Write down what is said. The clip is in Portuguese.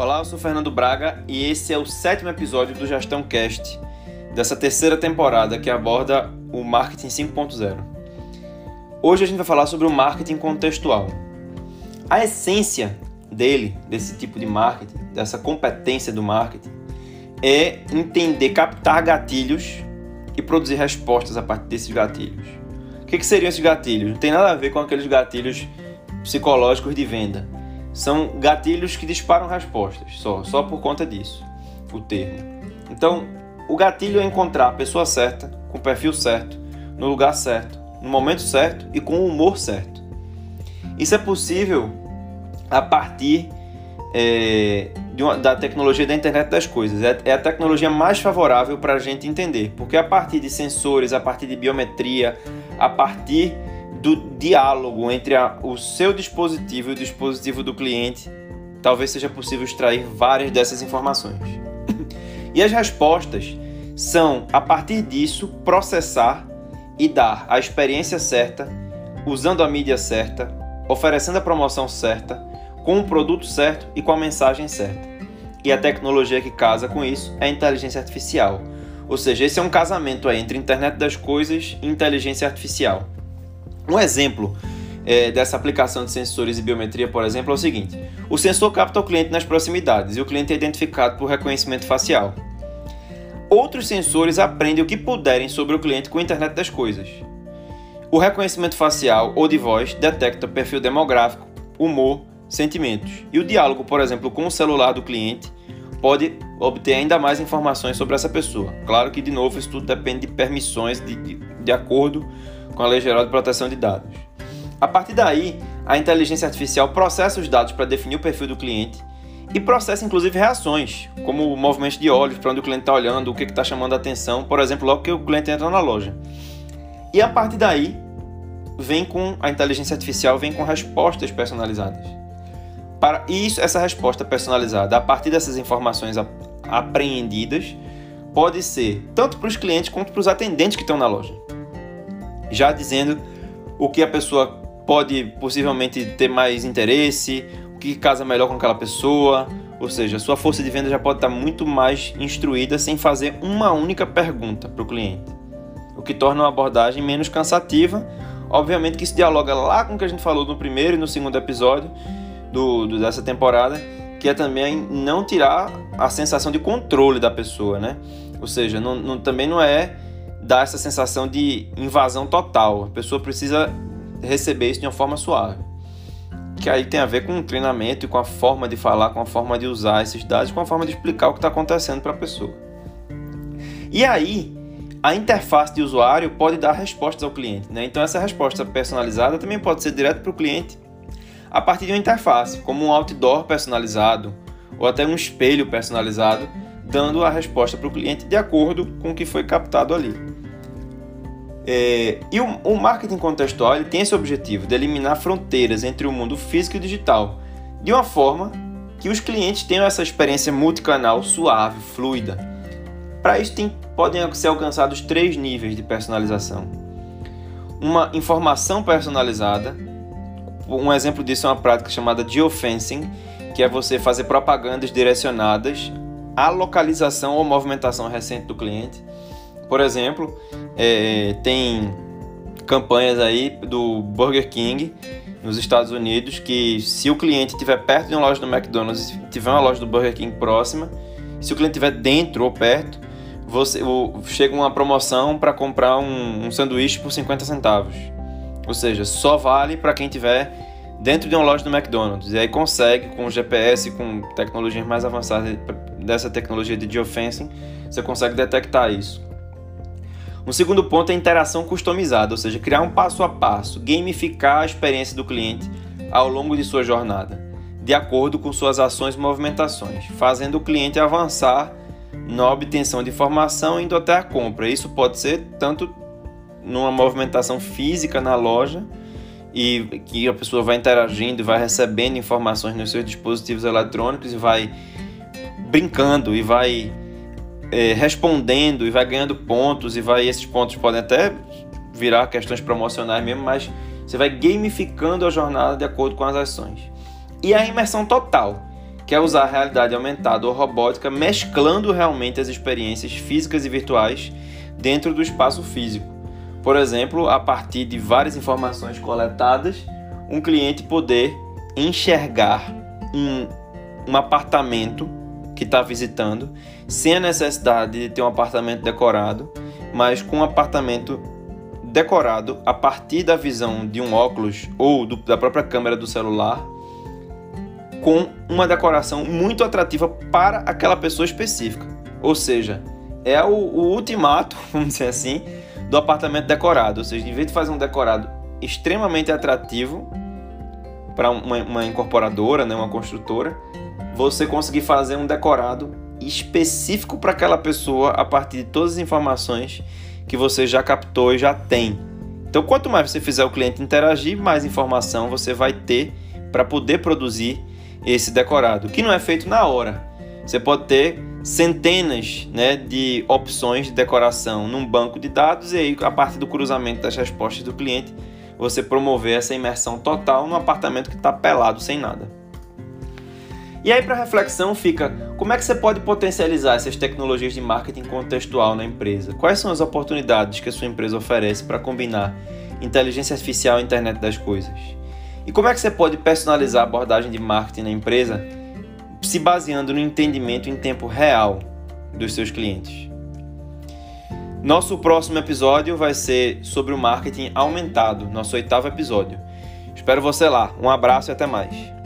Olá, eu sou Fernando Braga e esse é o sétimo episódio do Gestão Cast, dessa terceira temporada que aborda o marketing 5.0. Hoje a gente vai falar sobre o marketing contextual. A essência dele, desse tipo de marketing, dessa competência do marketing, é entender, captar gatilhos e produzir respostas a partir desses gatilhos. O que, que seriam esses gatilhos? Não tem nada a ver com aqueles gatilhos psicológicos de venda. São gatilhos que disparam respostas, só, só por conta disso, o termo. Então, o gatilho é encontrar a pessoa certa, com o perfil certo, no lugar certo, no momento certo e com o humor certo. Isso é possível a partir é, uma, da tecnologia da internet das coisas. É, é a tecnologia mais favorável para a gente entender, porque a partir de sensores, a partir de biometria, a partir do diálogo entre a, o seu dispositivo e o dispositivo do cliente, talvez seja possível extrair várias dessas informações. e as respostas são, a partir disso, processar e dar a experiência certa, usando a mídia certa, oferecendo a promoção certa, com o produto certo e com a mensagem certa. E a tecnologia que casa com isso é a inteligência artificial. Ou seja, esse é um casamento entre internet das coisas e inteligência artificial. Um exemplo é, dessa aplicação de sensores e biometria, por exemplo, é o seguinte: o sensor capta o cliente nas proximidades e o cliente é identificado por reconhecimento facial. Outros sensores aprendem o que puderem sobre o cliente com a internet das coisas. O reconhecimento facial ou de voz detecta perfil demográfico, humor, sentimentos. E o diálogo, por exemplo, com o celular do cliente pode obter ainda mais informações sobre essa pessoa. Claro que, de novo, isso tudo depende de permissões de, de, de acordo com a Lei Geral de Proteção de Dados. A partir daí, a inteligência artificial processa os dados para definir o perfil do cliente e processa inclusive reações, como o movimento de olhos, para onde o cliente está olhando, o que está chamando a atenção, por exemplo, logo que o cliente entra na loja. E a partir daí, vem com a inteligência artificial vem com respostas personalizadas. Para isso, essa resposta personalizada, a partir dessas informações apreendidas, pode ser tanto para os clientes quanto para os atendentes que estão na loja já dizendo o que a pessoa pode possivelmente ter mais interesse, o que casa melhor com aquela pessoa, ou seja, sua força de venda já pode estar muito mais instruída sem fazer uma única pergunta para o cliente, o que torna uma abordagem menos cansativa. Obviamente que isso dialoga lá com o que a gente falou no primeiro e no segundo episódio do, do dessa temporada, que é também não tirar a sensação de controle da pessoa, né? Ou seja, não, não, também não é dá essa sensação de invasão total. A pessoa precisa receber isso de uma forma suave. Que aí tem a ver com o treinamento e com a forma de falar, com a forma de usar esses dados, com a forma de explicar o que está acontecendo para a pessoa. E aí, a interface de usuário pode dar respostas ao cliente. Né? Então, essa resposta personalizada também pode ser direto para o cliente a partir de uma interface, como um outdoor personalizado ou até um espelho personalizado, dando a resposta para o cliente de acordo com o que foi captado ali. É, e o, o, marketing contextual ele tem esse objetivo de eliminar fronteiras entre o mundo físico e digital, de uma forma que os clientes tenham essa experiência multicanal suave, fluida. Para isso tem, podem ser alcançados três níveis de personalização. Uma informação personalizada, um exemplo disso é uma prática chamada geofencing, que é você fazer propagandas direcionadas à localização ou movimentação recente do cliente por exemplo, é, tem campanhas aí do Burger King nos Estados Unidos que se o cliente estiver perto de uma loja do McDonald's tiver uma loja do Burger King próxima, se o cliente estiver dentro ou perto, você, o, chega uma promoção para comprar um, um, sanduíche por 50 centavos. Ou seja, só vale para quem estiver dentro de uma loja do McDonald's. E aí consegue, com GPS, com tecnologias mais avançadas dessa tecnologia de geofencing, você consegue detectar isso. Um segundo ponto é a interação customizada, ou seja, criar um passo a passo, gamificar a experiência do cliente ao longo de sua jornada, de acordo com suas ações e movimentações, fazendo o cliente avançar na obtenção de informação indo até a compra. Isso pode ser tanto numa movimentação física na loja e que a pessoa vai interagindo vai recebendo informações nos seus dispositivos eletrônicos e vai brincando e vai é, respondendo e vai ganhando pontos e vai esses pontos podem até virar questões promocionais mesmo, mas você vai gamificando a jornada de acordo com as ações. E a imersão total, que é usar a realidade aumentada ou robótica mesclando realmente as experiências físicas e virtuais dentro do espaço físico. Por exemplo, a partir de várias informações coletadas, um cliente poder enxergar um, um apartamento que está visitando, sem a necessidade de ter um apartamento decorado, mas com um apartamento decorado a partir da visão de um óculos ou do, da própria câmera do celular, com uma decoração muito atrativa para aquela pessoa específica. Ou seja, é o, o ultimato, vamos dizer assim, do apartamento decorado. Ou seja, em vez de fazer um decorado extremamente atrativo para uma, uma incorporadora, né, uma construtora, você conseguir fazer um decorado específico para aquela pessoa a partir de todas as informações que você já captou e já tem. Então, quanto mais você fizer o cliente interagir, mais informação você vai ter para poder produzir esse decorado, que não é feito na hora. Você pode ter centenas né, de opções de decoração num banco de dados e aí, a partir do cruzamento das respostas do cliente, você promover essa imersão total num apartamento que está pelado sem nada. E aí, para reflexão, fica como é que você pode potencializar essas tecnologias de marketing contextual na empresa? Quais são as oportunidades que a sua empresa oferece para combinar inteligência artificial e internet das coisas? E como é que você pode personalizar a abordagem de marketing na empresa se baseando no entendimento em tempo real dos seus clientes? Nosso próximo episódio vai ser sobre o marketing aumentado, nosso oitavo episódio. Espero você lá. Um abraço e até mais.